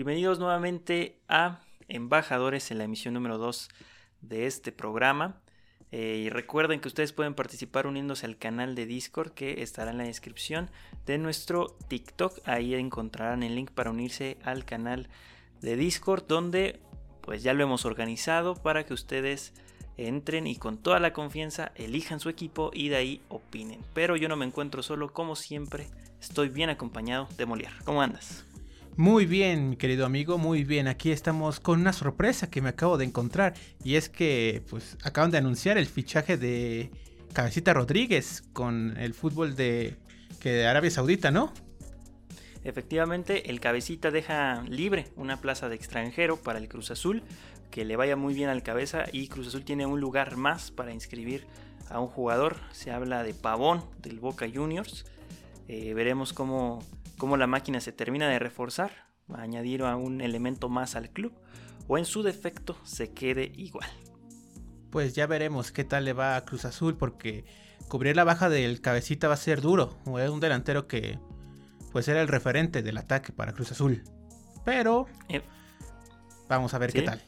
Bienvenidos nuevamente a Embajadores en la emisión número 2 de este programa. Eh, y recuerden que ustedes pueden participar uniéndose al canal de Discord que estará en la descripción de nuestro TikTok. Ahí encontrarán el link para unirse al canal de Discord donde pues ya lo hemos organizado para que ustedes entren y con toda la confianza elijan su equipo y de ahí opinen. Pero yo no me encuentro solo, como siempre, estoy bien acompañado de Molière. ¿Cómo andas? Muy bien, mi querido amigo, muy bien. Aquí estamos con una sorpresa que me acabo de encontrar y es que pues acaban de anunciar el fichaje de Cabecita Rodríguez con el fútbol de que de Arabia Saudita, ¿no? Efectivamente, el Cabecita deja libre una plaza de extranjero para el Cruz Azul que le vaya muy bien al cabeza y Cruz Azul tiene un lugar más para inscribir a un jugador. Se habla de Pavón del Boca Juniors. Eh, veremos cómo, cómo, la máquina se termina de reforzar, añadir a un elemento más al club o en su defecto se quede igual. Pues ya veremos qué tal le va a Cruz Azul porque cubrir la baja del cabecita va a ser duro. Es un delantero que pues era el referente del ataque para Cruz Azul. Pero eh, vamos a ver qué tal.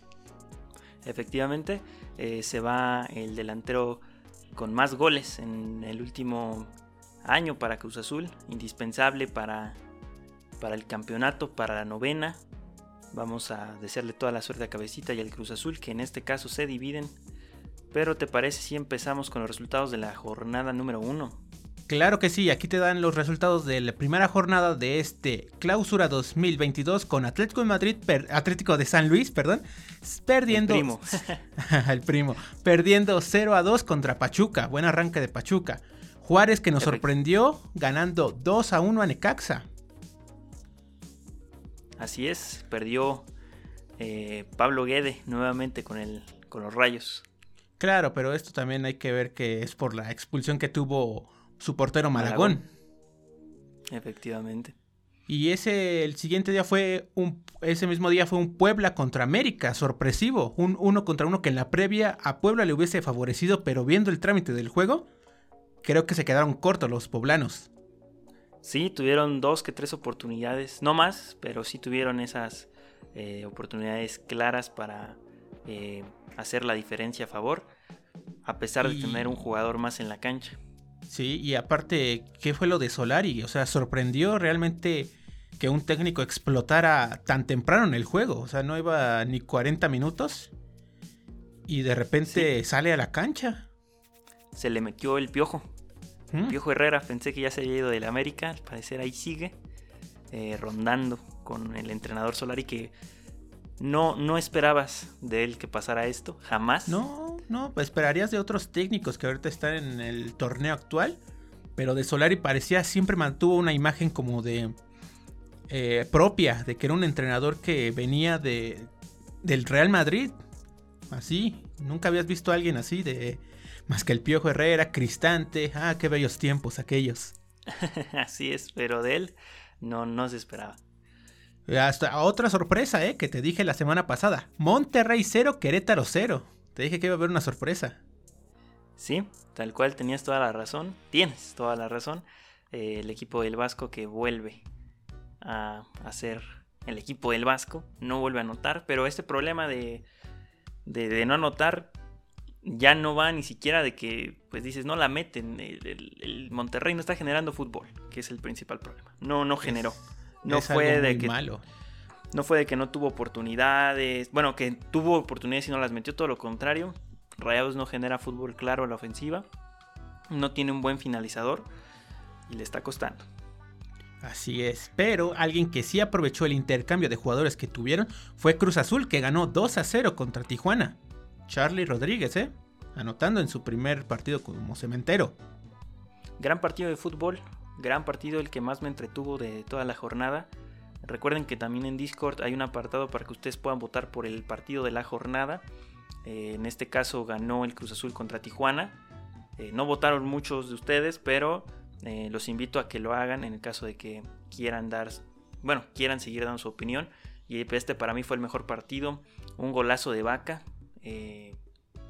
Efectivamente, eh, se va el delantero con más goles en el último año para Cruz Azul, indispensable para, para el campeonato, para la novena. Vamos a desearle toda la suerte a Cabecita y al Cruz Azul, que en este caso se dividen. Pero ¿te parece si empezamos con los resultados de la jornada número uno? Claro que sí, aquí te dan los resultados de la primera jornada de este Clausura 2022 con Atlético de Madrid, Atlético de San Luis, perdón, perdiendo el primo. el primo, perdiendo 0 a 2 contra Pachuca, buen arranque de Pachuca. Juárez que nos sorprendió ganando 2 a 1 a Necaxa. Así es, perdió eh, Pablo Guede nuevamente con, el, con los rayos. Claro, pero esto también hay que ver que es por la expulsión que tuvo su portero Malagón. Efectivamente. Y ese, el siguiente día fue un, ese mismo día fue un Puebla contra América, sorpresivo, un uno contra uno que en la previa a Puebla le hubiese favorecido, pero viendo el trámite del juego, creo que se quedaron cortos los poblanos. Sí, tuvieron dos que tres oportunidades, no más, pero sí tuvieron esas eh, oportunidades claras para eh, hacer la diferencia a favor, a pesar de tener un jugador más en la cancha. Sí, y aparte, ¿qué fue lo de Solari? O sea, sorprendió realmente que un técnico explotara tan temprano en el juego. O sea, no iba ni 40 minutos y de repente sale a la cancha. Se le metió el piojo. ¿Mm? piojo Herrera, pensé que ya se había ido del América. Al parecer ahí sigue eh, rondando con el entrenador Solari que no, no esperabas de él que pasara esto, jamás. No, no, esperarías de otros técnicos que ahorita están en el torneo actual, pero de Solari parecía siempre mantuvo una imagen como de eh, propia, de que era un entrenador que venía de del Real Madrid, así, nunca habías visto a alguien así de más que el Piojo Herrera, Cristante, ah, qué bellos tiempos aquellos. así es, pero de él no, no se esperaba. Hasta otra sorpresa, ¿eh? Que te dije la semana pasada. Monterrey 0, Querétaro 0. Te dije que iba a haber una sorpresa. Sí, tal cual tenías toda la razón. Tienes toda la razón. Eh, el equipo del Vasco que vuelve a, ser el equipo del Vasco. No vuelve a anotar. Pero este problema de, de, no anotar ya no va ni siquiera de que, pues dices, no la meten. El, Monterrey no está generando fútbol, que es el principal problema. No, no generó. No fue de que. Malo. No fue de que no tuvo oportunidades. Bueno, que tuvo oportunidades y no las metió, todo lo contrario. Rayados no genera fútbol claro a la ofensiva. No tiene un buen finalizador. Y le está costando. Así es, pero alguien que sí aprovechó el intercambio de jugadores que tuvieron fue Cruz Azul, que ganó 2 a 0 contra Tijuana. Charlie Rodríguez, ¿eh? Anotando en su primer partido como cementero. Gran partido de fútbol, Gran partido, el que más me entretuvo de toda la jornada. Recuerden que también en Discord hay un apartado para que ustedes puedan votar por el partido de la jornada. Eh, en este caso ganó el Cruz Azul contra Tijuana. Eh, no votaron muchos de ustedes, pero eh, los invito a que lo hagan en el caso de que quieran dar, bueno, quieran seguir dando su opinión. Y este para mí fue el mejor partido, un golazo de vaca.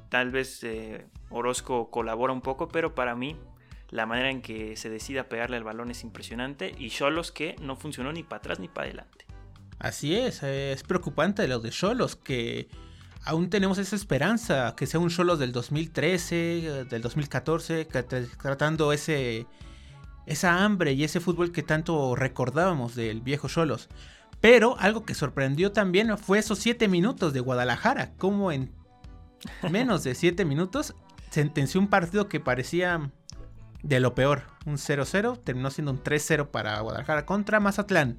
Tal vez Orozco colabora un poco, pero para mí la manera en que se decide a pegarle al balón es impresionante. Y Cholos que no funcionó ni para atrás ni para adelante. Así es, es preocupante lo de Cholos, que aún tenemos esa esperanza, que sea un Cholos del 2013, del 2014, tratando ese, esa hambre y ese fútbol que tanto recordábamos del viejo Cholos. Pero algo que sorprendió también fue esos 7 minutos de Guadalajara, como en menos de 7 minutos sentenció un partido que parecía de lo peor, un 0-0, terminó siendo un 3-0 para Guadalajara contra Mazatlán.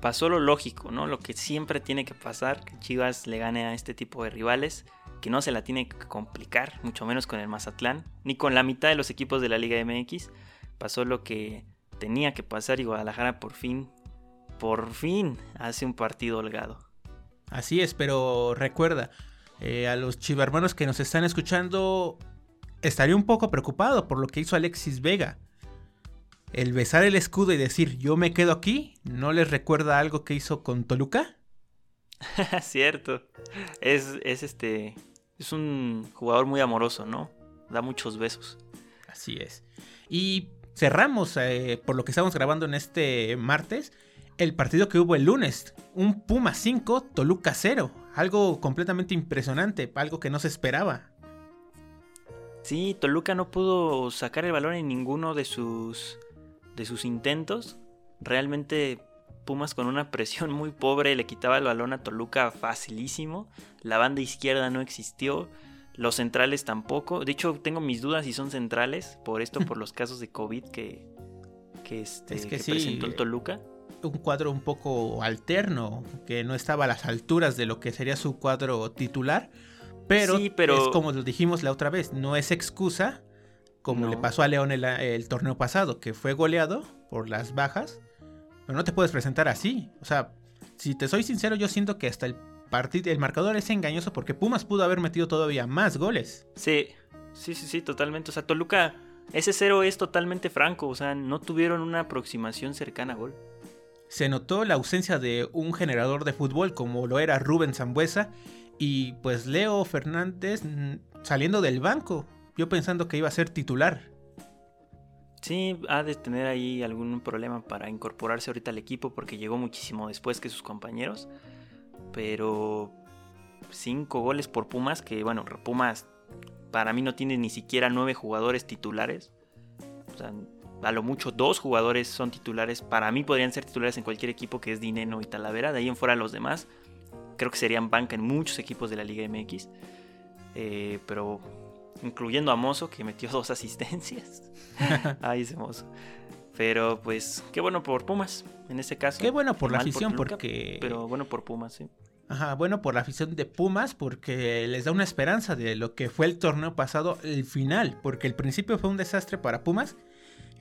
Pasó lo lógico, ¿no? Lo que siempre tiene que pasar, que Chivas le gane a este tipo de rivales, que no se la tiene que complicar, mucho menos con el Mazatlán, ni con la mitad de los equipos de la Liga MX. Pasó lo que tenía que pasar y Guadalajara por fin, por fin hace un partido holgado. Así es, pero recuerda, eh, a los chivarmanos que nos están escuchando, estaría un poco preocupado por lo que hizo Alexis Vega. El besar el escudo y decir yo me quedo aquí, ¿no les recuerda algo que hizo con Toluca? Cierto. Es, es este. Es un jugador muy amoroso, ¿no? Da muchos besos. Así es. Y cerramos, eh, por lo que estamos grabando en este martes, el partido que hubo el lunes. Un Puma 5, Toluca 0. Algo completamente impresionante, algo que no se esperaba. Sí, Toluca no pudo sacar el balón en ninguno de sus de sus intentos. Realmente Pumas con una presión muy pobre le quitaba el balón a Toluca facilísimo. La banda izquierda no existió. Los centrales tampoco. De hecho, tengo mis dudas si son centrales. Por esto, por los casos de COVID que, que, este, presentó el Toluca. Un cuadro un poco alterno, que no estaba a las alturas de lo que sería su cuadro titular. Pero, es como lo dijimos la otra vez, no es excusa, como le pasó a León el, torneo pasado, que fue goleado por las bajas. Pero no te puedes presentar así. O sea, si te soy sincero, yo siento que hasta el partido, el marcador es engañoso porque Pumas pudo haber metido todavía más goles. Sí, sí, sí, sí, totalmente. O sea, Toluca, ese cero es totalmente franco. O sea, no tuvieron una aproximación cercana a gol. Se notó la ausencia de un generador de fútbol como lo era Rubén Zambuesa y pues Leo Fernández mm, saliendo del banco, yo pensando que iba a ser titular. Sí, ha de tener ahí algún problema para incorporarse ahorita al equipo porque llegó muchísimo después que sus compañeros. Pero cinco goles por Pumas, que bueno, Pumas para mí no tiene ni siquiera nueve jugadores titulares. O sea, a lo mucho dos jugadores son titulares. Para mí podrían ser titulares en cualquier equipo que es Dineno y Talavera. De ahí en fuera los demás creo que serían banca en muchos equipos de la Liga MX. Eh, pero incluyendo a Mozo, que metió dos asistencias. Ahí ese Mozo. Pero pues, qué bueno por Pumas, en este caso. Qué bueno por la afición, porque. Pero bueno por Pumas, sí. Ajá, bueno por la afición de Pumas, porque les da una esperanza de lo que fue el torneo pasado, el final. Porque el principio fue un desastre para Pumas.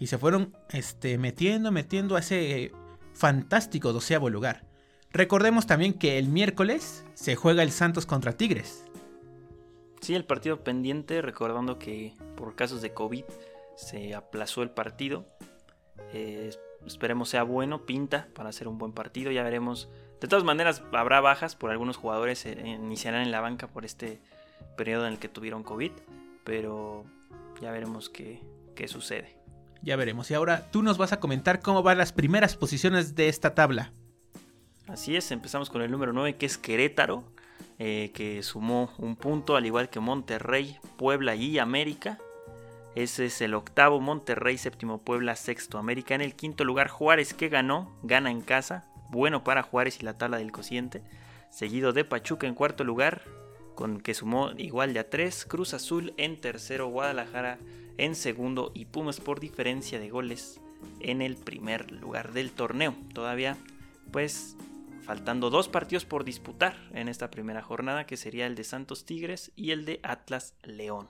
Y se fueron este, metiendo, metiendo a ese fantástico doceavo lugar. Recordemos también que el miércoles se juega el Santos contra Tigres. Sí, el partido pendiente, recordando que por casos de COVID se aplazó el partido. Eh, esperemos sea bueno, pinta para hacer un buen partido, ya veremos. De todas maneras, habrá bajas por algunos jugadores, eh, iniciarán en la banca por este periodo en el que tuvieron COVID, pero ya veremos qué, qué sucede. Ya veremos. Y ahora tú nos vas a comentar cómo van las primeras posiciones de esta tabla. Así es, empezamos con el número 9 que es Querétaro, eh, que sumó un punto al igual que Monterrey, Puebla y América. Ese es el octavo Monterrey, séptimo Puebla, sexto América. En el quinto lugar Juárez que ganó, gana en casa, bueno para Juárez y la tabla del cociente. Seguido de Pachuca en cuarto lugar, con que sumó igual de a tres. Cruz Azul en tercero, Guadalajara en segundo y Pumas por diferencia de goles en el primer lugar del torneo. Todavía pues faltando dos partidos por disputar en esta primera jornada, que sería el de Santos Tigres y el de Atlas León.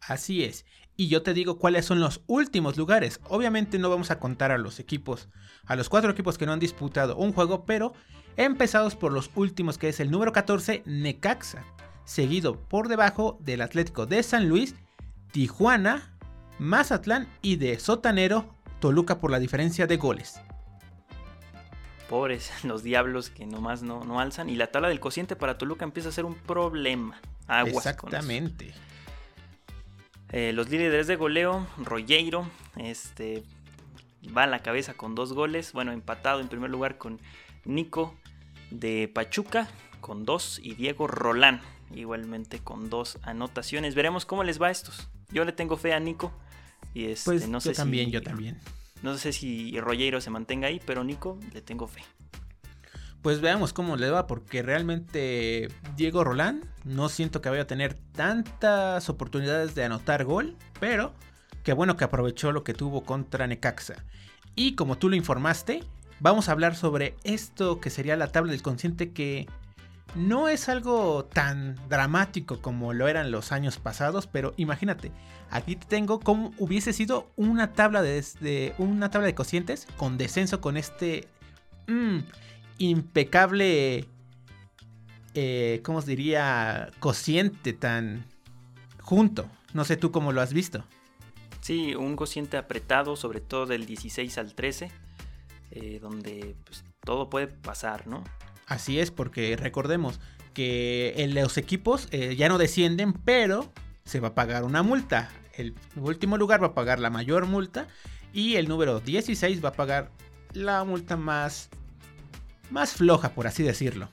Así es. Y yo te digo cuáles son los últimos lugares. Obviamente no vamos a contar a los equipos, a los cuatro equipos que no han disputado un juego, pero empezados por los últimos, que es el número 14, Necaxa, seguido por debajo del Atlético de San Luis, Tijuana, Mazatlán y de Sotanero, Toluca por la diferencia de goles pobres los diablos que nomás no, no alzan. Y la tabla del cociente para Toluca empieza a ser un problema. Aguas Exactamente. Eh, los líderes de goleo, Rogueiro, este, va a la cabeza con dos goles. Bueno, empatado en primer lugar con Nico de Pachuca con dos y Diego Rolán igualmente con dos anotaciones. Veremos cómo les va a estos. Yo le tengo fe a Nico. Y este, pues no yo también, yo también. No sé si Rollero se mantenga ahí, pero Nico le tengo fe. Pues veamos cómo le va, porque realmente Diego Rolán no siento que vaya a tener tantas oportunidades de anotar gol, pero qué bueno que aprovechó lo que tuvo contra Necaxa. Y como tú lo informaste, vamos a hablar sobre esto que sería la tabla del consciente que no es algo tan dramático como lo eran los años pasados, pero imagínate, aquí tengo como hubiese sido una tabla de, una tabla de cocientes con descenso con este mm, impecable, eh, ¿cómo se diría? Cociente tan junto. No sé tú cómo lo has visto. Sí, un cociente apretado, sobre todo del 16 al 13, eh, donde pues, todo puede pasar, ¿no? Así es, porque recordemos que en los equipos eh, ya no descienden, pero se va a pagar una multa. El último lugar va a pagar la mayor multa y el número 16 va a pagar la multa más, más floja, por así decirlo.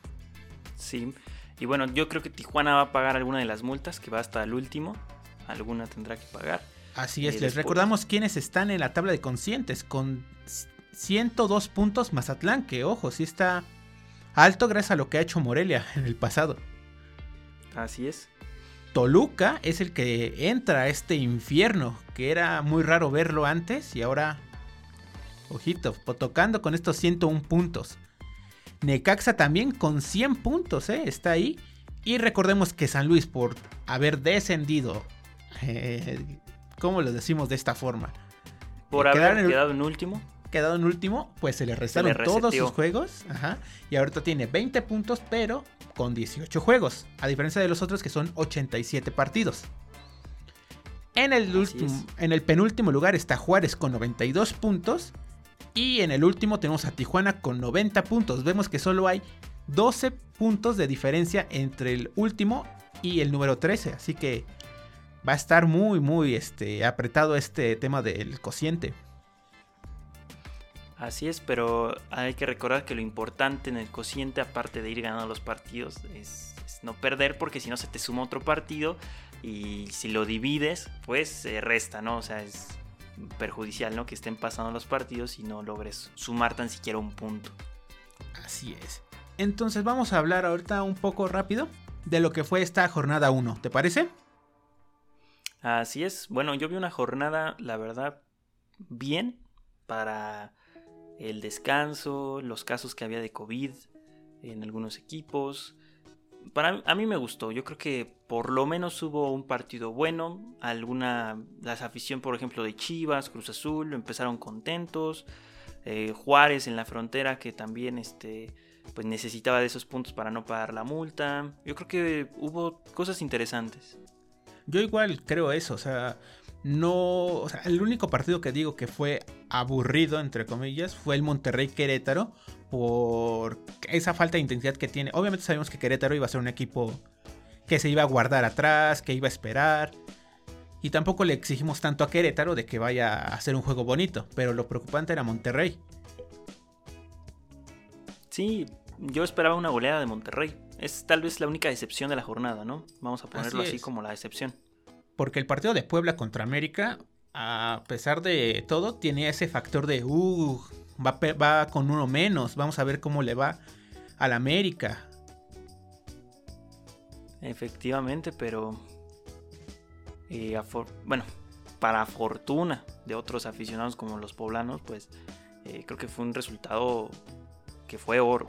Sí, y bueno, yo creo que Tijuana va a pagar alguna de las multas, que va hasta el último. Alguna tendrá que pagar. Así es, les recordamos quiénes están en la tabla de conscientes con 102 puntos Mazatlán, que ojo, sí está alto gracias a lo que ha hecho Morelia en el pasado. Así es. Toluca es el que entra a este infierno, que era muy raro verlo antes y ahora, ojito, tocando con estos 101 puntos. Necaxa también con 100 puntos, ¿eh? está ahí. Y recordemos que San Luis, por haber descendido, eh, ¿cómo lo decimos de esta forma? Por haber quedado en último quedado en último, pues se le restaron todos sus juegos. Ajá, y ahorita tiene 20 puntos, pero con 18 juegos. A diferencia de los otros que son 87 partidos. En el, último, en el penúltimo lugar está Juárez con 92 puntos. Y en el último tenemos a Tijuana con 90 puntos. Vemos que solo hay 12 puntos de diferencia entre el último y el número 13. Así que va a estar muy, muy este, apretado este tema del cociente. Así es, pero hay que recordar que lo importante en el cociente, aparte de ir ganando los partidos, es, no perder, porque si no se te suma otro partido y si lo divides, pues se resta, ¿no? O sea, es perjudicial, ¿no? Que estén pasando los partidos y no logres sumar tan siquiera un punto. Así es. Entonces vamos a hablar ahorita un poco rápido de lo que fue esta jornada 1, ¿te parece? Así es. Bueno, yo vi una jornada, la verdad, bien para el descanso, los casos que había de COVID en algunos equipos. Para a mí me gustó, yo creo que por lo menos hubo un partido bueno, alguna la afición por ejemplo de Chivas, Cruz Azul empezaron contentos, eh, Juárez en la frontera que también este pues necesitaba de esos puntos para no pagar la multa. Yo creo que hubo cosas interesantes. Yo igual creo eso, o sea, no, o sea, el único partido que digo que fue aburrido, entre comillas, fue el Monterrey Querétaro por esa falta de intensidad que tiene. Obviamente sabemos que Querétaro iba a ser un equipo que se iba a guardar atrás, que iba a esperar. Y tampoco le exigimos tanto a Querétaro de que vaya a hacer un juego bonito, pero lo preocupante era Monterrey. Sí, yo esperaba una goleada de Monterrey. Es tal vez la única decepción de la jornada, ¿no? Vamos a ponerlo así, así como la decepción. Porque el partido de Puebla contra América, a pesar de todo, tiene ese factor de, uh, va, con uno menos, vamos a ver cómo le va al América. Efectivamente, pero... Eh, bueno, para fortuna de otros aficionados como los poblanos, pues eh, creo que fue un resultado que fue oro.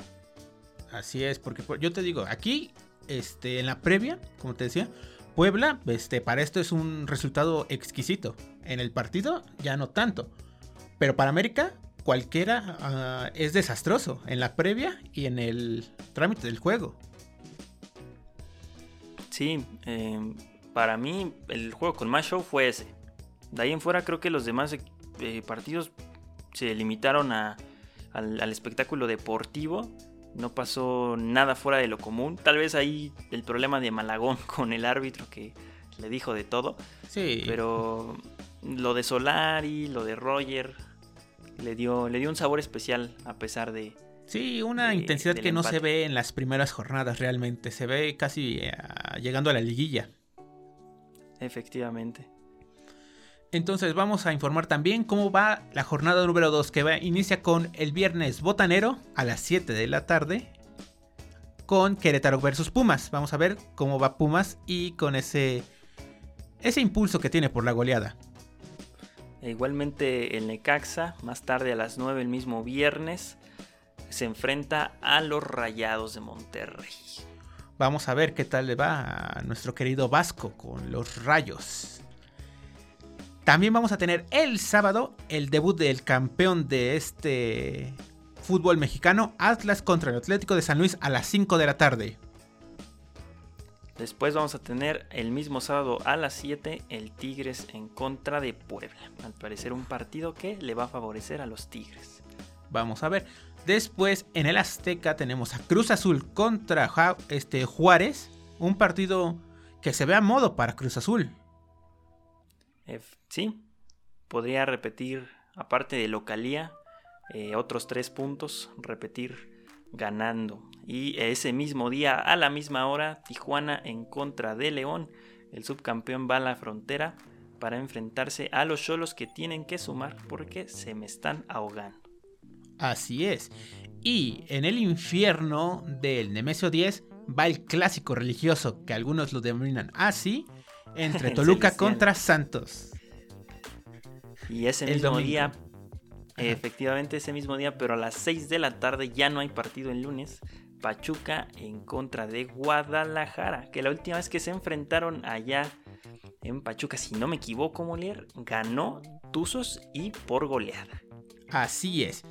Así es, porque yo te digo, aquí, este, en la previa, como te decía, Puebla, este, para esto es un resultado exquisito. En el partido ya no tanto. Pero para América, cualquiera ah, es desastroso. En la previa y en el trámite del juego. Sí, em, para mí el juego con más show fue ese. De ahí en fuera creo que los demás eh, partidos se limitaron al espectáculo deportivo no pasó nada fuera de lo común. Tal vez ahí el problema de Malagón con el árbitro que le dijo de todo. Sí. Pero lo de Solari, lo de Roger, le dio, le dio un sabor especial a pesar de, Sí, una intensidad que no se ve en las primeras jornadas realmente, se ve casi eh, llegando a la liguilla. Efectivamente. Entonces vamos a informar también cómo va la jornada número 2 que va, inicia con el viernes botanero a las 7 de la tarde con Querétaro versus Pumas. Vamos a ver cómo va Pumas y con ese ese impulso que tiene por la goleada. E igualmente el Necaxa, más tarde a las 9 el mismo viernes, se enfrenta a los Rayados de Monterrey. Vamos a ver qué tal le va a nuestro querido Vasco con los Rayos. También vamos a tener el sábado el debut del campeón de este fútbol mexicano, Atlas contra el Atlético de San Luis a las 5 de la tarde. Después vamos a tener el mismo sábado a las 7 el Tigres en contra de Puebla. Al parecer un partido que le va a favorecer a los Tigres. Vamos a ver. Después en el Azteca tenemos a Cruz Azul contra este, Juárez. Un partido que se ve a modo para Cruz Azul. Sí, podría repetir, aparte de localía, eh, otros tres puntos, repetir ganando. Y ese mismo día, a la misma hora, Tijuana en contra de León. El subcampeón va a la frontera para enfrentarse a los cholos que tienen que sumar porque se me están ahogando. Así es. Y en el infierno del Nemesio 10 va el clásico religioso, que algunos lo denominan así, entre Toluca contra Santos. Y ese mismo día, efectivamente ese mismo día, pero a las 6 de la tarde ya no hay partido el lunes. Pachuca en contra de Guadalajara, que la última vez que se enfrentaron allá en Pachuca, si no me equivoco, Molier, ganó Tuzos y por goleada. Así es.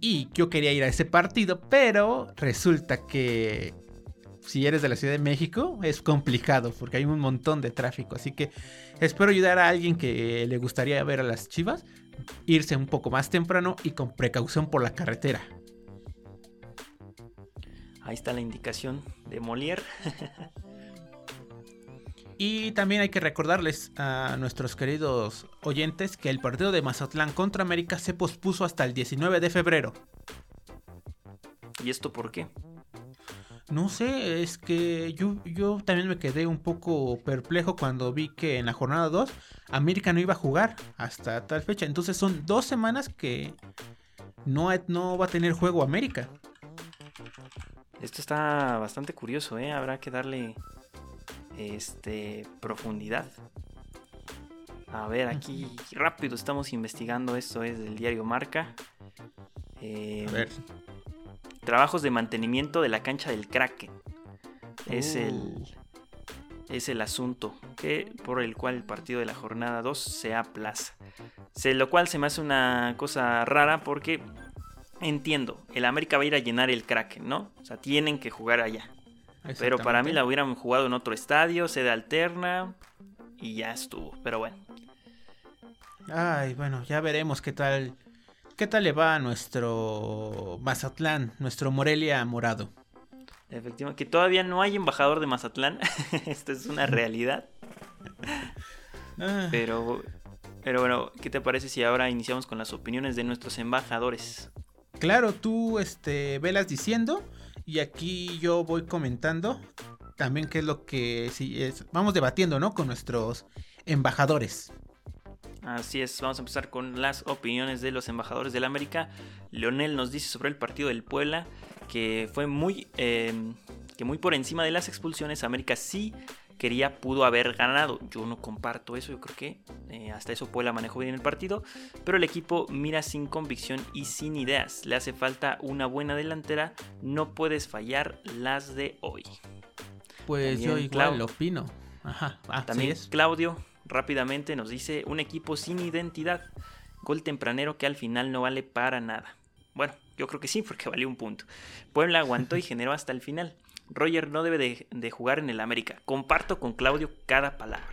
Y yo quería ir a ese partido, pero resulta que si eres de la Ciudad de México es complicado porque hay un montón de tráfico. Así que espero ayudar a alguien que le gustaría ver a las chivas, irse un poco más temprano y con precaución por la carretera. Ahí está la indicación de Molière. Y también hay que recordarles a nuestros queridos oyentes que el partido de Mazatlán contra América se pospuso hasta el 19 de febrero. ¿Y esto por qué? No sé, es que yo, yo también me quedé un poco perplejo cuando vi que en la jornada 2 América no iba a jugar hasta tal fecha. Entonces son dos semanas que no, no va a tener juego América. Esto está bastante curioso, ¿eh? Habrá que darle este, profundidad. A ver, aquí rápido estamos investigando esto, es del diario Marca. Eh, a ver. Trabajos de mantenimiento de la cancha del Kraken. Es el uh. es el asunto que por el cual el partido de la jornada 2 se aplaza. Se, lo cual se me hace una cosa rara porque entiendo, el América va a ir a llenar el Kraken, ¿no? O sea, tienen que jugar allá. Pero para mí la hubieran jugado en otro estadio, sede alterna y ya estuvo. Pero bueno. Ay, bueno, ya veremos qué tal qué tal le va a nuestro Mazatlán, nuestro Morelia morado. Efectivamente, que todavía no hay embajador de Mazatlán. Esto es una realidad. Ah. Pero pero bueno, ¿qué te parece si ahora iniciamos con las opiniones de nuestros embajadores? Claro, tú este velas diciendo y aquí yo voy comentando también qué es lo que sí es. Vamos debatiendo, ¿no? Con nuestros embajadores. Así es, vamos a empezar con las opiniones de los embajadores del América. Leonel nos dice sobre el partido del Puebla que fue muy, eh, que muy por encima de las expulsiones. América sí quería, pudo haber ganado. Yo no comparto eso, yo creo que eh, hasta eso Puebla manejó bien el partido, pero el equipo mira sin convicción y sin ideas. Le hace falta una buena delantera, no puedes fallar las de hoy. Pues yo igual lo opino. Ajá, También Claudio rápidamente nos dice un equipo sin identidad, gol tempranero que al final no vale para nada. Bueno, yo creo que sí, porque valió un punto. Puebla aguantó y generó hasta el final. Roger no debe de, jugar en el América. Comparto con Claudio cada palabra.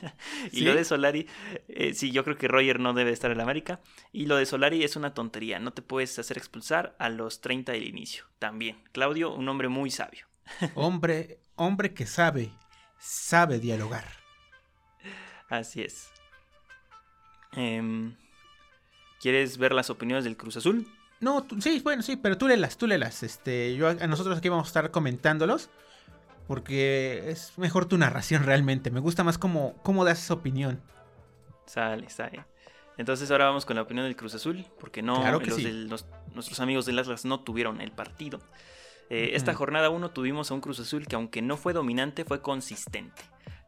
y lo de Solari, eh, sí, yo creo que Roger no debe estar en el América. Y lo de Solari es una tontería. No te puedes hacer expulsar a los 30 del inicio. También. Claudio, un hombre muy sabio. hombre, hombre que sabe, sabe dialogar. Así es. Em, ¿Quieres ver las opiniones del Cruz Azul? No, sí, bueno, sí, pero tú léelas, tú léelas. Este, yo, a nosotros aquí vamos a estar comentándolos. Porque es mejor tu narración realmente. Me gusta más cómo, cómo das esa opinión. Sale, sale. Entonces ahora vamos con la opinión del Cruz Azul, porque no los, nuestros amigos del Atlas no tuvieron el partido. Eh, esta jornada 1 tuvimos a un Cruz Azul que aunque no fue dominante, fue consistente.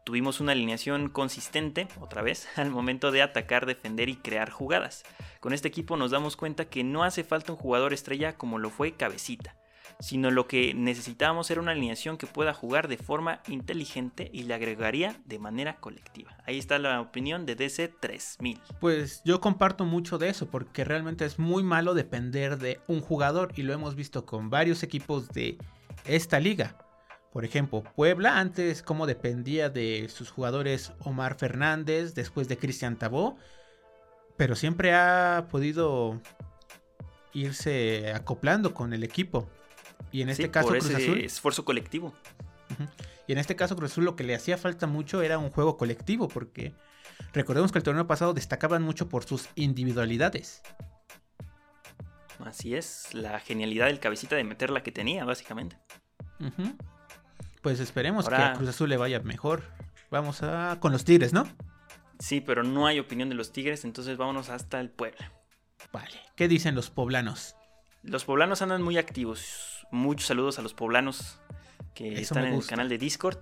Tuvimos una alineación consistente, otra vez, al momento de atacar, defender y crear jugadas. Con este equipo nos damos cuenta que no hace falta un jugador estrella como lo fue Cabecita sino lo que necesitábamos era una alineación que pueda jugar de forma inteligente y le agregaría de manera colectiva. Ahí está la opinión de DC 3000. Pues yo comparto mucho de eso, porque realmente es muy malo depender de un jugador y lo hemos visto con varios equipos de esta liga. Por ejemplo, Puebla antes como dependía de sus jugadores Omar Fernández, después de Cristian Tabó, pero siempre ha podido irse acoplando con el equipo. Y en este caso, Cruz Azul. Esfuerzo colectivo. Y en este caso, Cruz Azul lo que le hacía falta mucho era un juego colectivo, porque recordemos que el torneo pasado destacaban mucho por sus individualidades. Así es, la genialidad del cabecita de meter la que tenía, básicamente. Pues esperemos que a Cruz Azul le vaya mejor. Vamos a con los Tigres, ¿no? Sí, pero no hay opinión de los Tigres, entonces vámonos hasta el Puebla. Vale, ¿qué dicen los poblanos? Los poblanos andan muy activos muchos saludos a los poblanos que están en el canal de Discord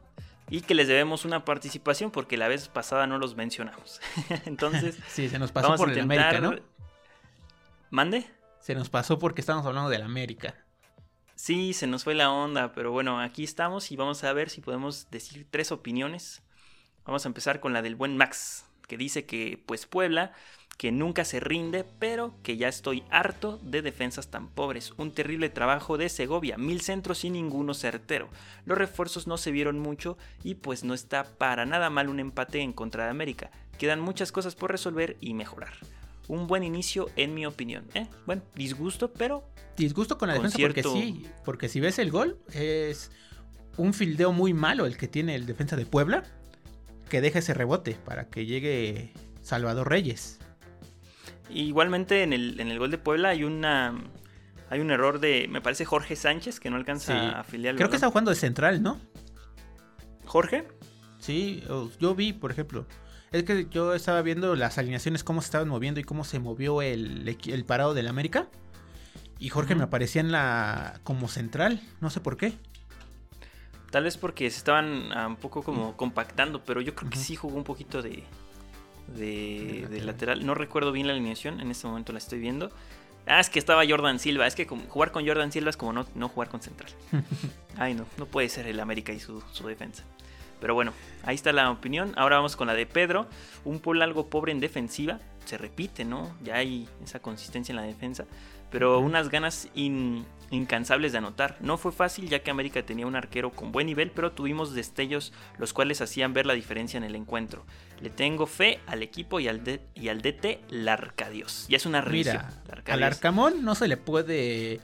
y que les debemos una participación porque la vez pasada no los mencionamos. Entonces, sí, se nos pasó por el América, ¿no? ¿Mande? Se nos pasó porque estamos hablando del América. Sí, se nos fue la onda, pero bueno, aquí estamos y vamos a ver si podemos decir tres opiniones. Vamos a empezar con la del buen Max, que dice que pues Puebla que nunca se rinde, pero que ya estoy harto de defensas tan pobres. Un terrible trabajo de Segovia, mil centros y ninguno certero. Los refuerzos no se vieron mucho y pues no está para nada mal un empate en contra de América. Quedan muchas cosas por resolver y mejorar. Un buen inicio en mi opinión. ¿eh? Bueno, disgusto, pero... Disgusto con la defensa porque sí, porque si ves el gol es un fildeo muy malo el que tiene el defensa de Puebla, que deja ese rebote para que llegue Salvador Reyes. Igualmente en el, en el gol de Puebla hay una hay un error de, me parece Jorge Sánchez que no alcanza a afiliar. Creo que está jugando de central, ¿no? ¿Jorge? Sí, yo vi, por ejemplo. Es que yo estaba viendo las alineaciones, cómo se estaban moviendo y cómo se movió el, el parado del América. Y Jorge me aparecía en la como central, no sé por qué. Tal vez porque se estaban ah, un poco como compactando, pero yo creo que sí jugó un poquito de, de, lateral. No recuerdo bien la alineación, en este momento la estoy viendo. Ah, es que estaba Jordan Silva. Es que jugar con Jordan Silva es como no, no jugar con Central. Ay, no, no puede ser el América y su, su, defensa. Pero bueno, ahí está la opinión. Ahora vamos con la de Pedro. Un Puebla algo pobre en defensiva. Se repite, ¿no? Ya hay esa consistencia en la defensa pero unas ganas incansables de anotar. No fue fácil ya que América tenía un arquero con buen nivel, pero tuvimos destellos los cuales hacían ver la diferencia en el encuentro. Le tengo fe al equipo y al, y al DT Larcadios. Ya es una risa. al Arcamón no se le puede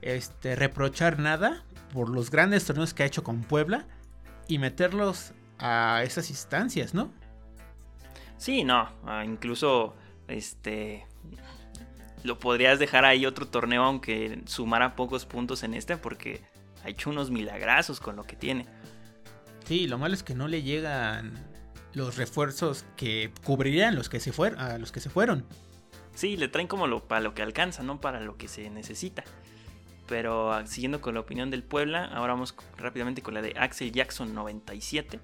este, reprochar nada por los grandes torneos que ha hecho con Puebla y meterlos a esas instancias, ¿no? Sí, no, ah, incluso este lo podrías dejar ahí otro torneo aunque sumara pocos puntos en este porque ha hecho unos milagrazos con lo que tiene. Sí, lo malo es que no le llegan los refuerzos que cubrirían los que se fueron, a los que se fueron. Sí, le traen como lo, para lo que alcanza, no para lo que se necesita. Pero ah, siguiendo con la opinión del Puebla, ahora vamos rápidamente con la de Axel Jackson 97.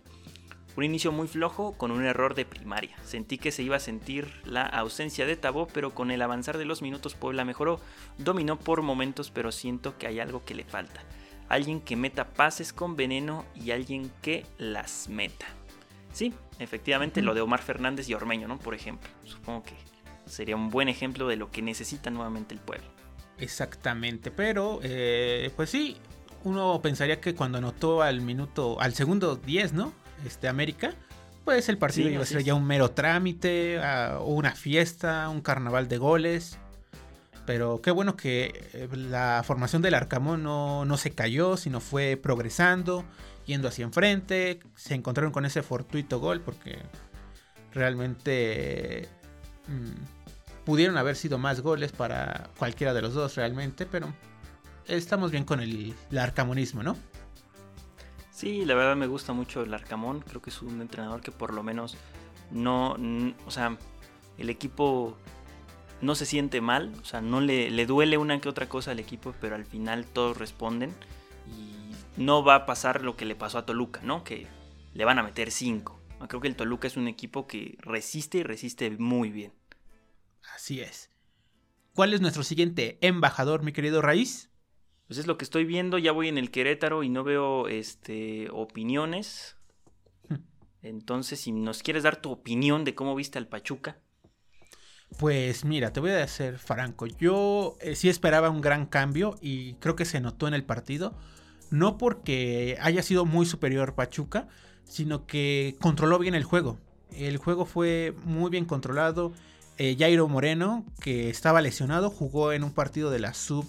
Un inicio muy flojo con un error de primaria. Sentí que se iba a sentir la ausencia de Tabó, pero con el avanzar de los minutos Puebla mejoró. Dominó por momentos, pero siento que hay algo que le falta. Alguien que meta pases con veneno y alguien que las meta. Sí, efectivamente lo de Omar Fernández y Ormeño, ¿no? Por ejemplo. Supongo que sería un buen ejemplo de lo que necesita nuevamente el pueblo. Exactamente, pero eh, pues sí, uno pensaría que cuando anotó al minuto, al segundo 10, ¿no? este, América, pues el partido iba a ser ya un mero trámite, o una fiesta, un carnaval de goles. Pero qué bueno que eh, la formación del Arcamón no, no, se cayó, sino fue progresando, yendo hacia enfrente. Se encontraron con ese fortuito gol porque realmente mm, Pudieron haber sido más goles para cualquiera de los dos realmente, pero estamos bien con el, arcamonismo, ¿no? Sí, la verdad me gusta mucho el Arcamón. Creo que es un entrenador que por lo menos no, o sea, el equipo no se siente mal, o sea, no le, le, duele una que otra cosa al equipo, pero al final todos responden y no va a pasar lo que le pasó a Toluca, ¿no? Que le van a meter 5. Creo que el Toluca es un equipo que resiste y resiste muy bien. Así es. ¿Cuál es nuestro siguiente embajador, mi querido Raíz? Pues es lo que estoy viendo, ya voy en el Querétaro y no veo este opiniones. Hmm. Entonces, si nos quieres dar tu opinión de cómo viste al Pachuca. Pues mira, te voy a ser franco. Yo eh, sí esperaba un gran cambio y creo que se notó en el partido. No porque haya sido muy superior Pachuca, sino que controló bien el juego. El juego fue muy bien controlado. Eh, Jairo Moreno, que estaba lesionado, jugó en un partido de la sub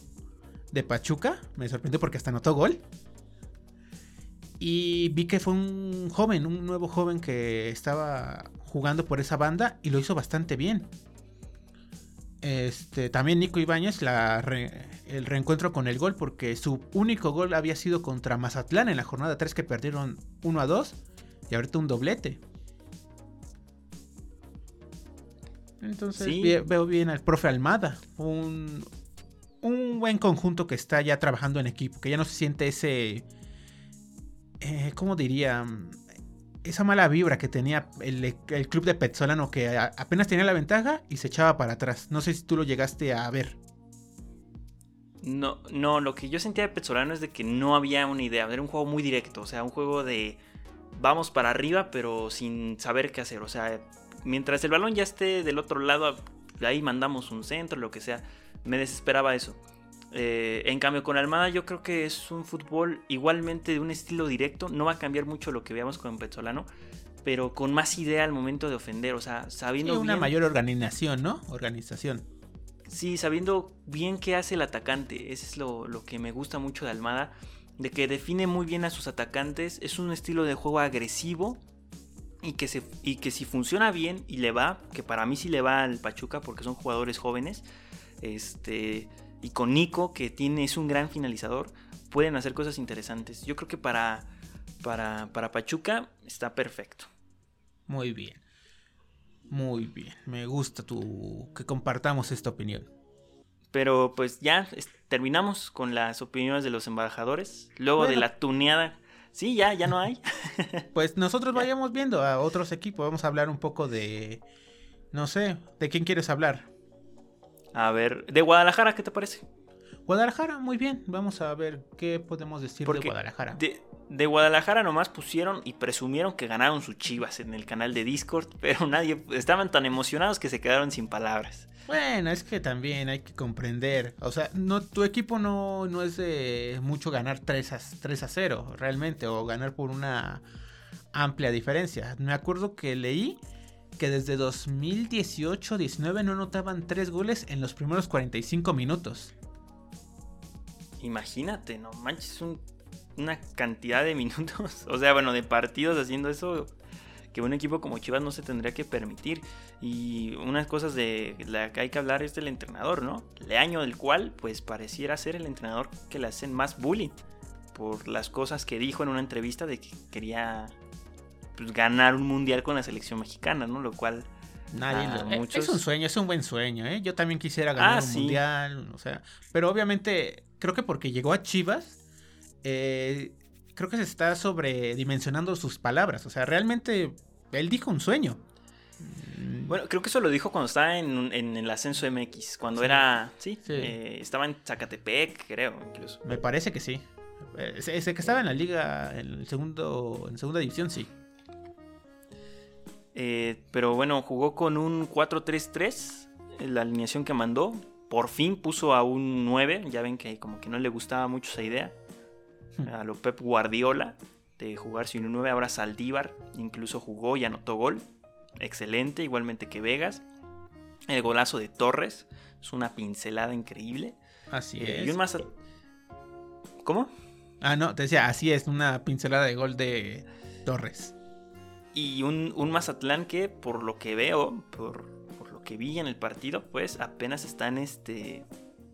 de Pachuca. Me sorprendió porque hasta anotó gol. Y vi que fue un joven, un nuevo joven que estaba jugando por esa banda y lo hizo bastante bien. Este, también Nico Ibáñez, el reencuentro con el gol, porque su único gol había sido contra Mazatlán en la jornada 3 que perdieron 1 a 2 y ahorita un doblete. Entonces veo bien al profe Almada, un, un buen conjunto que está ya trabajando en equipo, que ya no se siente ese, eh, ¿cómo diría? esa mala vibra que tenía el, club de Petzolano que apenas tenía la ventaja y se echaba para atrás. No sé si tú lo llegaste a ver. No, no, lo que yo sentía de Petzolano es de que no había una idea, era un juego muy directo, o sea, un juego de vamos para arriba pero sin saber qué hacer, o sea, mientras el balón ya esté del otro lado, ahí mandamos un centro, lo que sea, me desesperaba eso. Eh, en cambio, con Almada yo creo que es un fútbol igualmente de un estilo directo. No va a cambiar mucho lo que veamos con Petzolano, pero con más idea al momento de ofender. O sea, sabiendo. una mayor organización, ¿no? Organización. Sí, sabiendo bien qué hace el atacante. Eso es lo, que me gusta mucho de Almada. De que define muy bien a sus atacantes. Es un estilo de juego agresivo. Y que, se, y que si funciona bien y le va, que para mí sí le va al Pachuca porque son jugadores jóvenes. Este y con Nico, que tiene, es un gran finalizador, pueden hacer cosas interesantes. Yo creo que para, para, para Pachuca está perfecto. Muy bien. Muy bien. Me gusta tu que compartamos esta opinión. Pero pues ya terminamos con las opiniones de los embajadores. Luego de la tuneada. Sí, ya, ya no hay. pues nosotros vayamos viendo a otros equipos. Vamos a hablar un poco de. No sé, ¿de quién quieres hablar? A ver, de Guadalajara, ¿qué te parece? Guadalajara, muy bien. Vamos a ver qué podemos decir de Guadalajara. De, Guadalajara nomás pusieron y presumieron que ganaron sus chivas en el canal de Discord, pero nadie. Estaban tan emocionados que se quedaron sin palabras. Bueno, es que también hay que comprender. O sea, no, tu equipo no, no es de mucho ganar 3 a, 3 a 0, realmente, o ganar por una amplia diferencia. Me acuerdo que leí que desde 2018-19 no anotaban 3 goles en los primeros 45 minutos. Imagínate, no manches, una cantidad de minutos, o sea, bueno, de partidos haciendo eso que un equipo como Chivas no se tendría que permitir. Y unas cosas de la que hay que hablar es del entrenador, ¿no? El año del cual, pues pareciera ser el entrenador que le hacen más bullying por las cosas que dijo en una entrevista de que quería pues, ganar un mundial con la selección mexicana, ¿no? Lo cual... Nadie lo... Es un sueño, es un buen sueño, ¿eh? Yo también quisiera ganar ah, un mundial, o sea, pero obviamente creo que porque llegó a Chivas, eh, creo que se está sobredimensionando sus palabras, o sea, realmente él dijo un sueño. Mm. Bueno, creo que eso lo dijo cuando estaba en, el ascenso MX, cuando era, sí, eh, estaba en Zacatepec, creo, incluso. Me parece que sí. Ese que estaba en la liga, en el segundo, en segunda división, sí. Eh, pero bueno, jugó con un 4-3-3, la alineación que mandó. Por fin puso a un 9, ya ven que como que no le gustaba mucho esa idea. Hmm. A lo Pep Guardiola de jugar sin un 9, ahora Saldívar incluso jugó y anotó gol. Excelente, igualmente que Vegas. El golazo de Torres, es una pincelada increíble. Así eh, es. Y un más... ¿Cómo? Ah, no, te decía, así es, una pincelada de gol de Torres y un, Mazatlán que por lo que veo, por, lo que vi en el partido, pues apenas están este,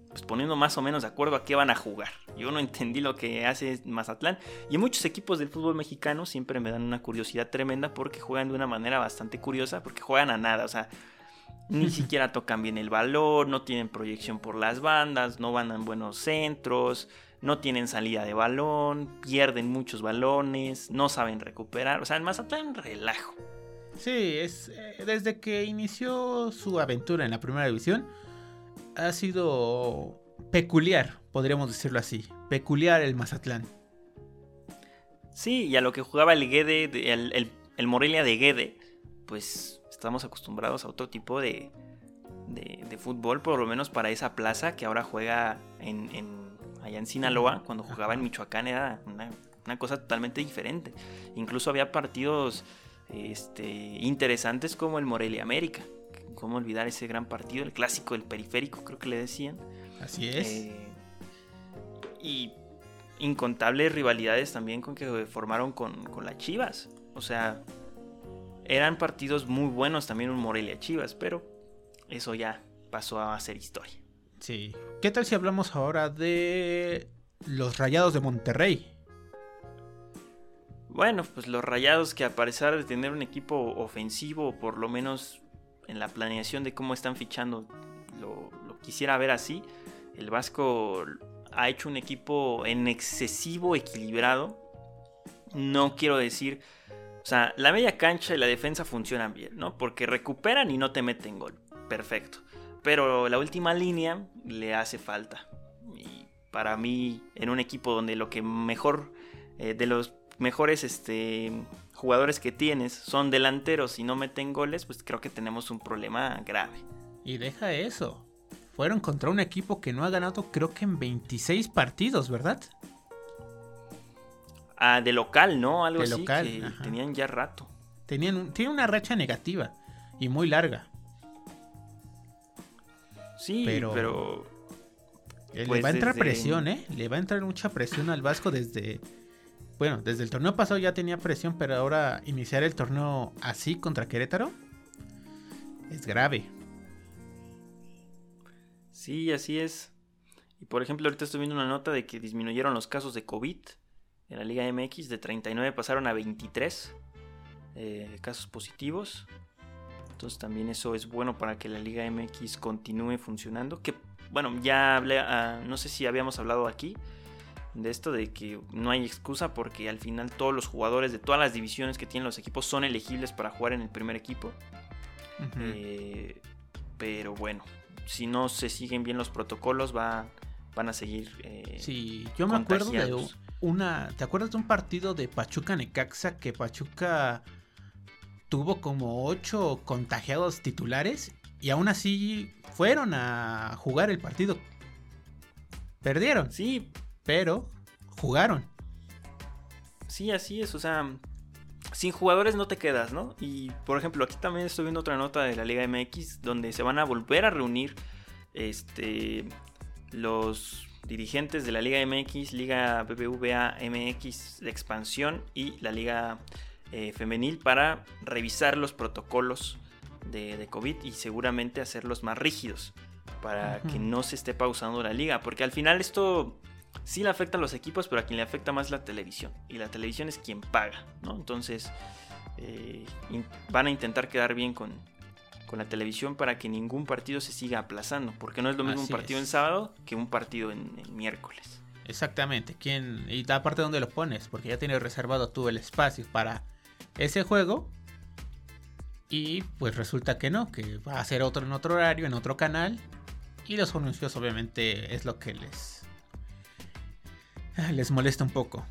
pues, poniendo más o menos de acuerdo a qué van a jugar. Yo no entendí lo que hace Mazatlán. Y muchos equipos del fútbol mexicano siempre me dan una curiosidad tremenda porque juegan de una manera bastante curiosa, porque juegan a nada. O sea, ni siquiera tocan bien el balón, no tienen proyección por las bandas, no van en buenos centros, no tienen salida de balón, pierden muchos balones, no saben recuperar. O sea, en Mazatlán relajo. Sí, es eh, desde que inició su aventura en la primera división ha sido peculiar, podríamos decirlo así. Peculiar el Mazatlán. Sí, y a lo que jugaba el Guede, el, Morelia de Guede, pues estamos acostumbrados a otro tipo de, de, fútbol, por lo menos para esa plaza que ahora juega en, allá en Sinaloa, cuando jugaba en Michoacán era una, una cosa totalmente diferente. Incluso había partidos este, interesantes como el Morelia América. ¿Cómo olvidar ese gran partido? El clásico del periférico, creo que le decían. Así es. Eh, y incontables rivalidades también con que formaron con, con las Chivas. O sea, eran partidos muy buenos también un Morelia Chivas, pero eso ya pasó a ser historia. Sí. ¿Qué tal si hablamos ahora de los Rayados de Monterrey? Bueno, pues los Rayados que a pesar de tener un equipo ofensivo, por lo menos en la planeación de cómo están fichando lo, quisiera ver así. El Vasco ha hecho un equipo en excesivo equilibrado. No quiero decir... O sea, la media cancha y la defensa funcionan bien, ¿no? Porque recuperan y no te meten gol. Perfecto. Pero la última línea le hace falta. Y para mí, en un equipo donde lo que mejor... Eh, de los mejores este, jugadores que tienes son delanteros y no meten goles, pues creo que tenemos un problema grave. Y deja eso. Fueron contra un equipo que no ha ganado creo que en 26 partidos, ¿verdad? Ah, de local, ¿no? Algo así que tenían ya rato. Tenían, tiene una racha negativa y muy larga. Sí, pero... le va a pues entrar presión, ¿eh? Le va a entrar mucha presión al Vasco desde bueno, desde el torneo pasado ya tenía presión, pero ahora iniciar el torneo así contra Querétaro es grave. Sí, así es. Y por ejemplo, ahorita estoy viendo una nota de que disminuyeron los casos de COVID en la Liga MX. De 39 pasaron a 23 eh, casos positivos. Entonces también eso es bueno para que la Liga MX continúe funcionando. Que bueno, ya hablé, ah, no sé si habíamos hablado aquí de esto de que no hay excusa porque al final todos los jugadores de todas las divisiones que tienen los equipos son elegibles para jugar en el primer equipo. Eh, pero bueno, si no se siguen bien los protocolos va, van a seguir. Eh, sí, yo me acuerdo de una. ¿Te acuerdas de un partido de Pachuca Necaxa que Pachuca tuvo como ocho contagiados titulares y aún así fueron a jugar el partido? Perdieron. Sí, pero jugaron. Sí, así es, o sea, sin jugadores no te quedas, ¿no? Y por ejemplo, aquí también estoy viendo otra nota de la Liga MX donde se van a volver a reunir este los dirigentes de la Liga MX, Liga BBVA MX de expansión y la Liga eh, femenil para revisar los protocolos de, de, COVID y seguramente hacerlos más rígidos para que no se esté pausando la liga, porque al final esto sí le afecta a los equipos, pero a quien le afecta más la televisión. Y la televisión es quien paga, ¿no? Entonces eh, van a intentar quedar bien con, la televisión para que ningún partido se siga aplazando, porque no es lo mismo un partido en sábado que un partido en, miércoles. Exactamente, ¿Quién, y aparte dónde lo pones, porque ya tienes reservado tú el espacio para ese juego. Y pues resulta que no, que va a ser otro en otro horario, en otro canal. Y los anuncios obviamente es lo que les les molesta un poco.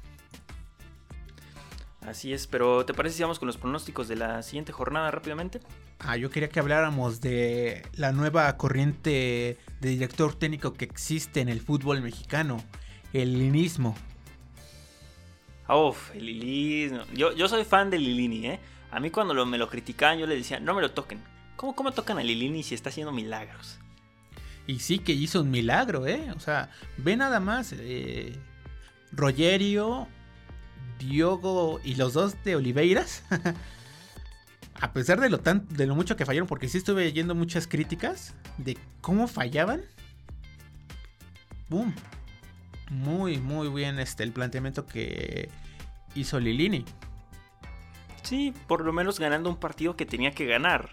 Así es, pero ¿te parece si vamos con los pronósticos de la siguiente jornada rápidamente? Ah, yo quería que habláramos de la nueva corriente de director técnico que existe en el fútbol mexicano, el linismo. Uf, el linismo. Yo, yo soy fan del Lilini, ¿eh? A mí cuando me lo criticaban yo le decía, no me lo toquen. ¿Cómo, cómo tocan a Lilini si está haciendo milagros? Y sí que hizo un milagro, ¿eh? O sea, ve nada más. Eh, Rogerio, Diogo y los dos de Oliveiras a pesar de lo, tan, de lo mucho que fallaron, porque sí estuve leyendo muchas críticas de cómo fallaban. Boom. Muy, muy bien este, el planteamiento que hizo Lilini. Sí, por lo menos ganando un partido que tenía que ganar.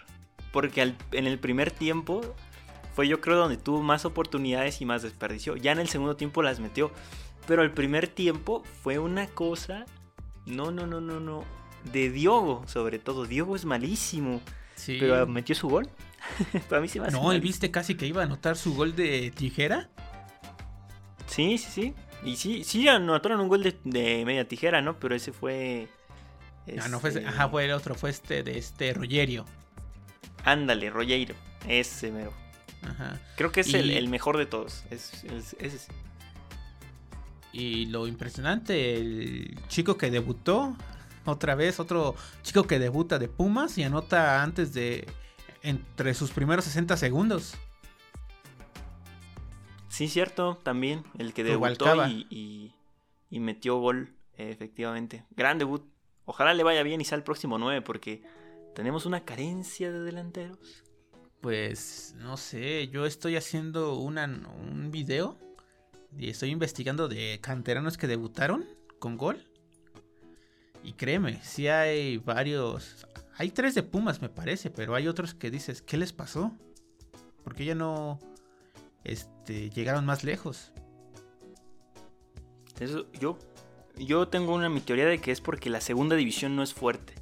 Porque en el primer tiempo fue yo creo donde tuvo más oportunidades y más desperdició. Ya en el segundo tiempo las metió. Pero el primer tiempo fue una cosa... No, no, no, no, no de Diogo, sobre todo. Diogo es malísimo. Sí. Pero metió su gol. Para mí se me No, ¿y viste casi que iba a anotar su gol de tijera? Sí, sí, sí. Y sí, sí anotaron un gol de, media tijera, ¿no? Pero ese fue. Ah, no fue ese, ajá, fue el otro, fue este de este Rogerio. Ándale, Rogerio. Ese mero. Ajá. Creo que es el, mejor de todos. Es, es, Y lo impresionante, el chico que debutó otra vez, otro chico que debuta de Pumas y anota antes de. entre sus primeros 60 segundos. Sí, cierto, también. El que debutó y, y, metió gol, efectivamente. Gran debut. Ojalá le vaya bien y sea el próximo 9, porque tenemos una carencia de delanteros. Pues no sé, yo estoy haciendo una, un video y estoy investigando de canteranos que debutaron con gol. Y créeme, si hay varios. Hay tres de Pumas, me parece, pero hay otros que dices, ¿qué les pasó? Porque ya no este, llegaron más lejos. Eso, yo, yo tengo una mi teoría de que es porque la segunda división no es fuerte.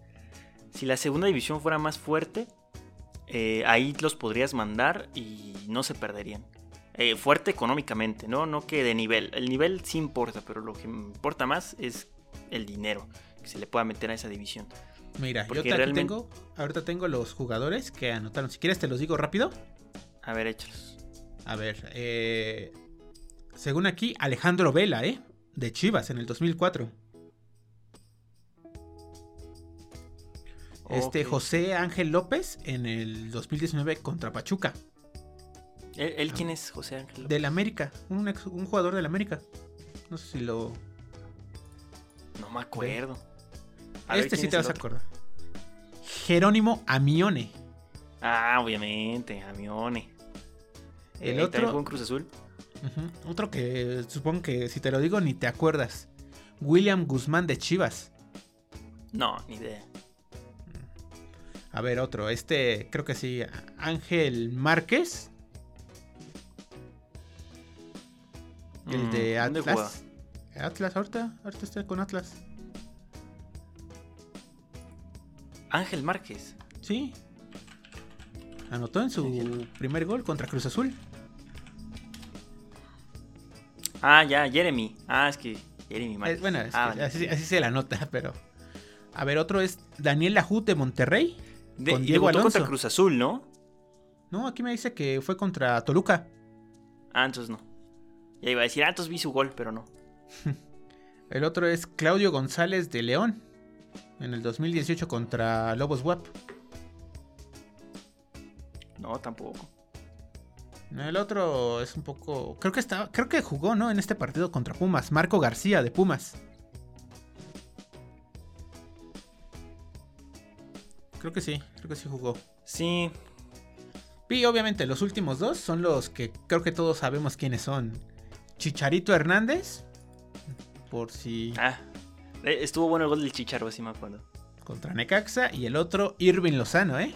Si la segunda división fuera más fuerte, eh, ahí los podrías mandar y no se perderían. Eh, fuerte económicamente, ¿no? No que de nivel. El nivel sí importa, pero lo que importa más es el dinero que se le pueda meter a esa división. Mira, yo realmente... tengo, ahorita tengo los jugadores que anotaron. Si quieres te los digo rápido. A ver, échalos. A ver, eh, según aquí, Alejandro Vela, ¿eh? De Chivas en el 2004. Este José Ángel López en el 2019 contra Pachuca. ¿Él, quién es José Ángel? Del América, un, un jugador del América. No sé si lo... No me acuerdo este sí te vas a acordar. Jerónimo Amione. Ah, obviamente, Amione. El otro. Cruz Azul? Otro que supongo que si te lo digo ni te acuerdas. William Guzmán de Chivas. No, ni idea. A ver, otro. Este, creo que sí. Ángel Márquez. El de mm, Atlas. Atlas, ahorita. Ahorita estoy con Atlas. Ángel Márquez. Sí. Anotó en su primer gol contra Cruz Azul. Ah, ya, Jeremy. Ah, es que Jeremy Márquez. bueno, ah, así, se la nota, pero. A ver, otro es Daniel Lajut de Monterrey. con Diego Alonso. contra Cruz Azul, ¿no? No, aquí me dice que fue contra Toluca. Ah, entonces no. Ya iba a decir, ah, entonces vi su gol, pero no. El otro es Claudio González de León en el 2018 contra Lobos WAP. No, tampoco. El otro es un poco. Creo que está. Creo que jugó, ¿no? En este partido contra Pumas. Marco García de Pumas. Creo que sí, creo que sí jugó. Sí. Y obviamente los últimos dos son los que creo que todos sabemos quiénes son. Chicharito Hernández. Por si. Ah, eh, estuvo bueno el gol del Chicharo, si me acuerdo. Contra Necaxa y el otro Irving Lozano, ¿eh?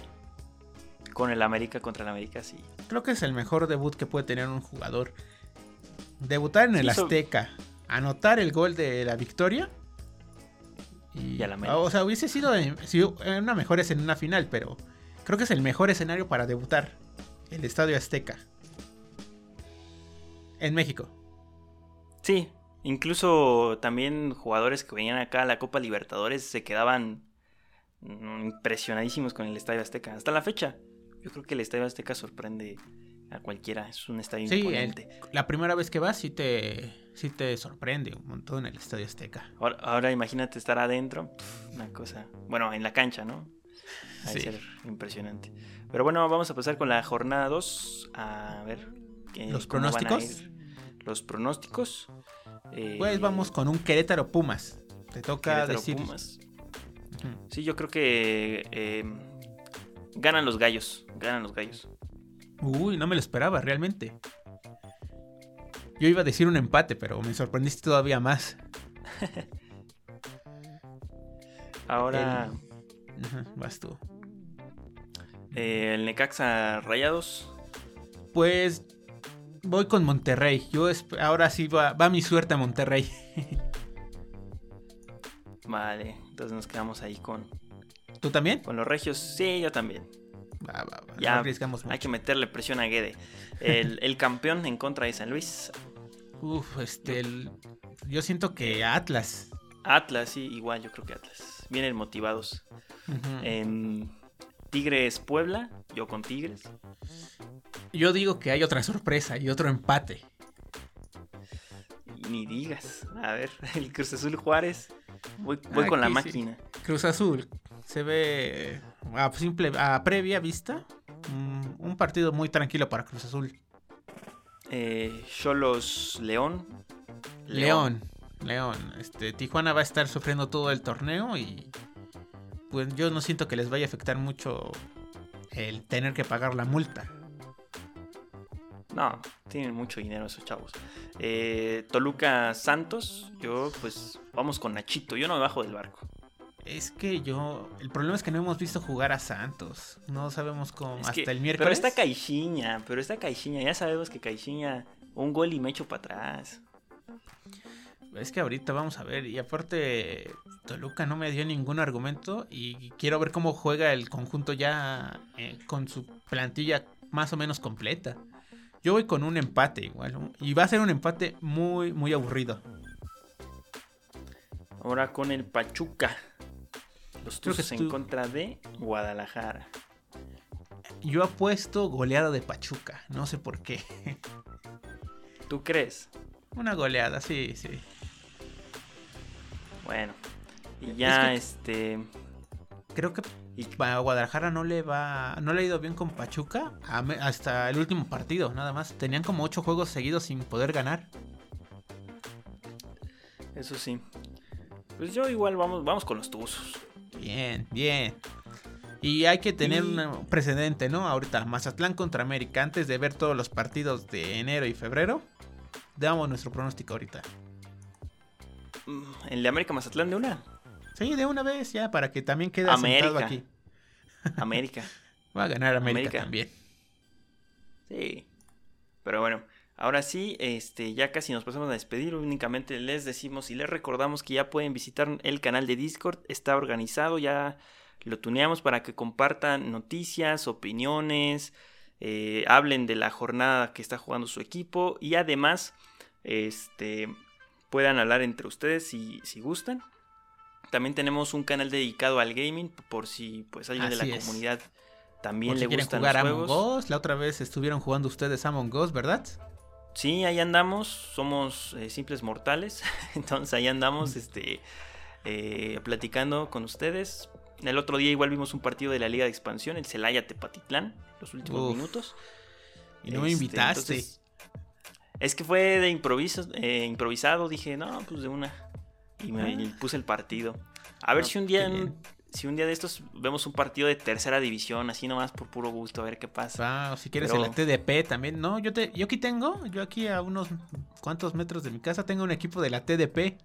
Con el América contra el América, sí. Creo que es el mejor debut que puede tener un jugador. Debutar en el Azteca, anotar el gol de la victoria. Y, a la América. O sea, hubiese sido una mejor en una final, pero creo que es el mejor escenario para debutar. El Estadio Azteca. En México. Sí, Incluso también jugadores que venían acá a la Copa Libertadores se quedaban mm, impresionadísimos con el Estadio Azteca. Hasta la fecha, yo creo que el Estadio Azteca sorprende a cualquiera. Es un estadio sí, la primera vez que vas sí te, sí te sorprende un montón el Estadio Azteca. Ahora, imagínate estar adentro, una cosa. Bueno, en la cancha, ¿no? Va a ser impresionante. Pero bueno, vamos a pasar con la jornada 2. A ver. Los pronósticos. Los pronósticos. pues vamos con un Querétaro Pumas. Te toca decir. Pumas. Sí, yo creo que eh, ganan los gallos. Ganan los gallos. Uy, no me lo esperaba realmente. Yo iba a decir un empate, pero me sorprendiste todavía más. Ahora. El... Vas tú. Eh, el Necaxa Rayados. Pues voy con Monterrey. Yo ahora sí va, va mi suerte a Monterrey. vale, entonces nos quedamos ahí con. ¿Tú también? Con los regios. Sí, yo también. Va, va, va. Ya arriesgamos mucho. hay que meterle presión a Guede. El, el campeón en contra de San Luis. Uf, este. el- yo siento que Atlas. Atlas, sí, igual yo creo que Atlas. Vienen motivados. En Tigres Puebla, yo con Tigres. Yo digo que hay otra sorpresa y otro empate. Ni digas. A ver, el Cruz Azul Juárez. Voy, voy con la sí. máquina. Cruz Azul. Se ve a simple, a previa vista. mm, un partido muy tranquilo para Cruz Azul. Eh, Cholos León. León. León. Este, Tijuana va a estar sufriendo todo el torneo y pues yo no siento que les vaya a afectar mucho el tener que pagar la multa. No, tienen mucho dinero esos chavos. Eh, Toluca Santos. Yo, pues, vamos con Nachito. Yo no me bajo del barco. Es que yo, el problema es que no hemos visto jugar a Santos. No sabemos cómo Es hasta que- el Pero miércoles. está Caixinha, pero está Caixinha. Ya sabemos que Caixinha, un gol y me echo para atrás. Es que ahorita vamos a ver. Y aparte, Toluca no me dio ningún argumento. Y quiero ver cómo juega el conjunto ya eh, con su plantilla más o menos completa. Yo voy con un empate igual. Y va a ser un empate muy, muy aburrido. Ahora con el Pachuca. Los Tuzos en tú- contra de Guadalajara. Yo apuesto goleada de Pachuca. No sé por qué. ¿Tú crees? Una goleada, sí, sí. Bueno. Y ya, que- este... Creo que y- a Guadalajara no le va, no le ha ido bien con Pachuca hasta el último partido, nada más. Tenían como ocho juegos seguidos sin poder ganar. Eso sí. Pues yo igual vamos, vamos con los Tuzos. Bien, bien. Y hay que tener Y- un precedente, ¿no? Ahorita, Mazatlán contra América. Antes de ver todos los partidos de enero y febrero, damos nuestro pronóstico ahorita. Mm, El de América Mazatlán de una. Sí, de una vez ya, para que también quede América. aquí. América. Va a ganar América, América. también. Sí. Pero bueno, ahora sí, este, ya casi nos pasamos a despedir. Únicamente les decimos y les recordamos que ya pueden visitar el canal de Discord. Está organizado, ya lo tuneamos para que compartan noticias, opiniones, eh, hablen de la jornada que está jugando su equipo y además, este, puedan hablar entre ustedes si, si gustan. También tenemos un canal dedicado al gaming por si pues alguien de la es. comunidad también Por le gustan jugar los Among juegos. Us, la otra vez estuvieron jugando ustedes Among Us, ¿verdad? Sí, ahí andamos, somos eh, simples mortales, entonces ahí andamos este, eh, platicando con ustedes. El otro día igual vimos un partido de la Liga de Expansión, el Celaya Tepatitlán, los últimos Uf. minutos. Y no me Este, invitaste. entonces, es que fue de improviso, eh, improvisado, dije, no, pues de una. Y me Ah. y puse el partido. A ver Ah, si un día, si un día de estos vemos un partido de tercera división, así nomás por puro gusto, a ver qué pasa. Ah, o si quieres Pero- en la TDP también. No, yo te, yo aquí tengo, yo aquí a unos cuantos metros de mi casa tengo un equipo de la TDP.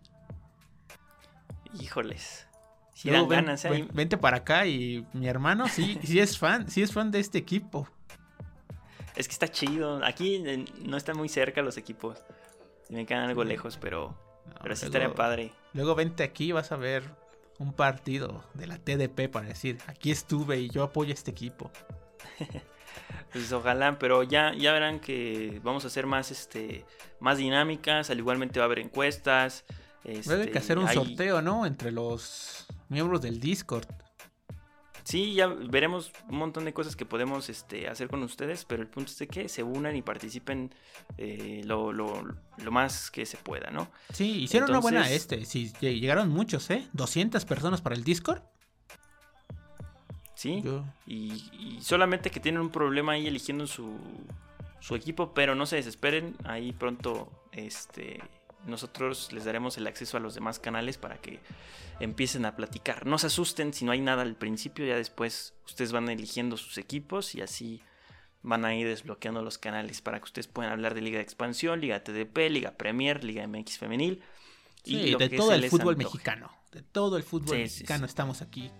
Híjoles. Si Luego dan ven- ganas, ¿eh? ven- vente para acá y mi hermano sí, sí es fan, sí es fan de este equipo. Es que está chido. Aquí eh, no están muy cerca los equipos. Me quedan algo lejos, pero, No, pero sí estaría padre. Luego vente aquí y vas a ver un partido de la TDP para decir, aquí estuve y yo apoyo a este equipo. Pues ojalá, pero ya, ya verán que vamos a hacer más, este, más dinámicas. Al igualmente va a haber encuestas. Debe este, que hacer un hay- sorteo, ¿no? Entre los miembros del Discord. Sí, ya veremos un montón de cosas que podemos este, hacer con ustedes, pero el punto es de que se unan y participen eh, lo, lo- lo más que se pueda, ¿no? Sí, hicieron una buena este. Sí, lle- llegaron muchos, ¿eh? 200 personas para el Discord. Sí. Yo- Y, y solamente que tienen un problema ahí eligiendo su, su equipo, pero no se desesperen, ahí pronto este, nosotros les daremos el acceso a los demás canales para que empiecen a platicar. No se asusten si no hay nada al principio, ya después ustedes van eligiendo sus equipos y así van a ir desbloqueando los canales para que ustedes puedan hablar de Liga de Expansión, Liga TDP, Liga Premier, Liga MX Femenil. y de todo el fútbol mexicano. De todo el fútbol mexicano estamos aquí.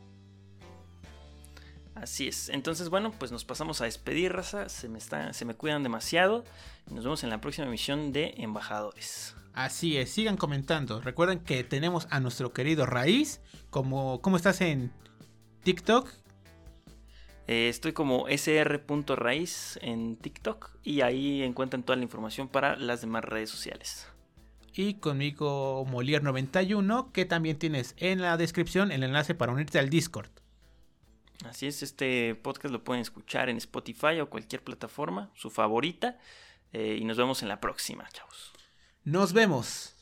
Así es. Entonces, bueno, pues nos pasamos a despedir, raza. Se me, está, se me cuidan demasiado. Nos vemos en la próxima emisión de Embajadores. Así es, sigan comentando. Recuerden que tenemos a nuestro querido Raíz. Como, ¿Cómo estás en TikTok? Eh, estoy como sr.raíz en TikTok y ahí encuentran toda la información para las demás redes sociales. Y conmigo Molier91, que también tienes en la descripción el enlace para unirte al Discord. Así es, este podcast lo pueden escuchar en Spotify o cualquier plataforma, su favorita. Eh, y nos vemos en la próxima, chavos. Nos vemos.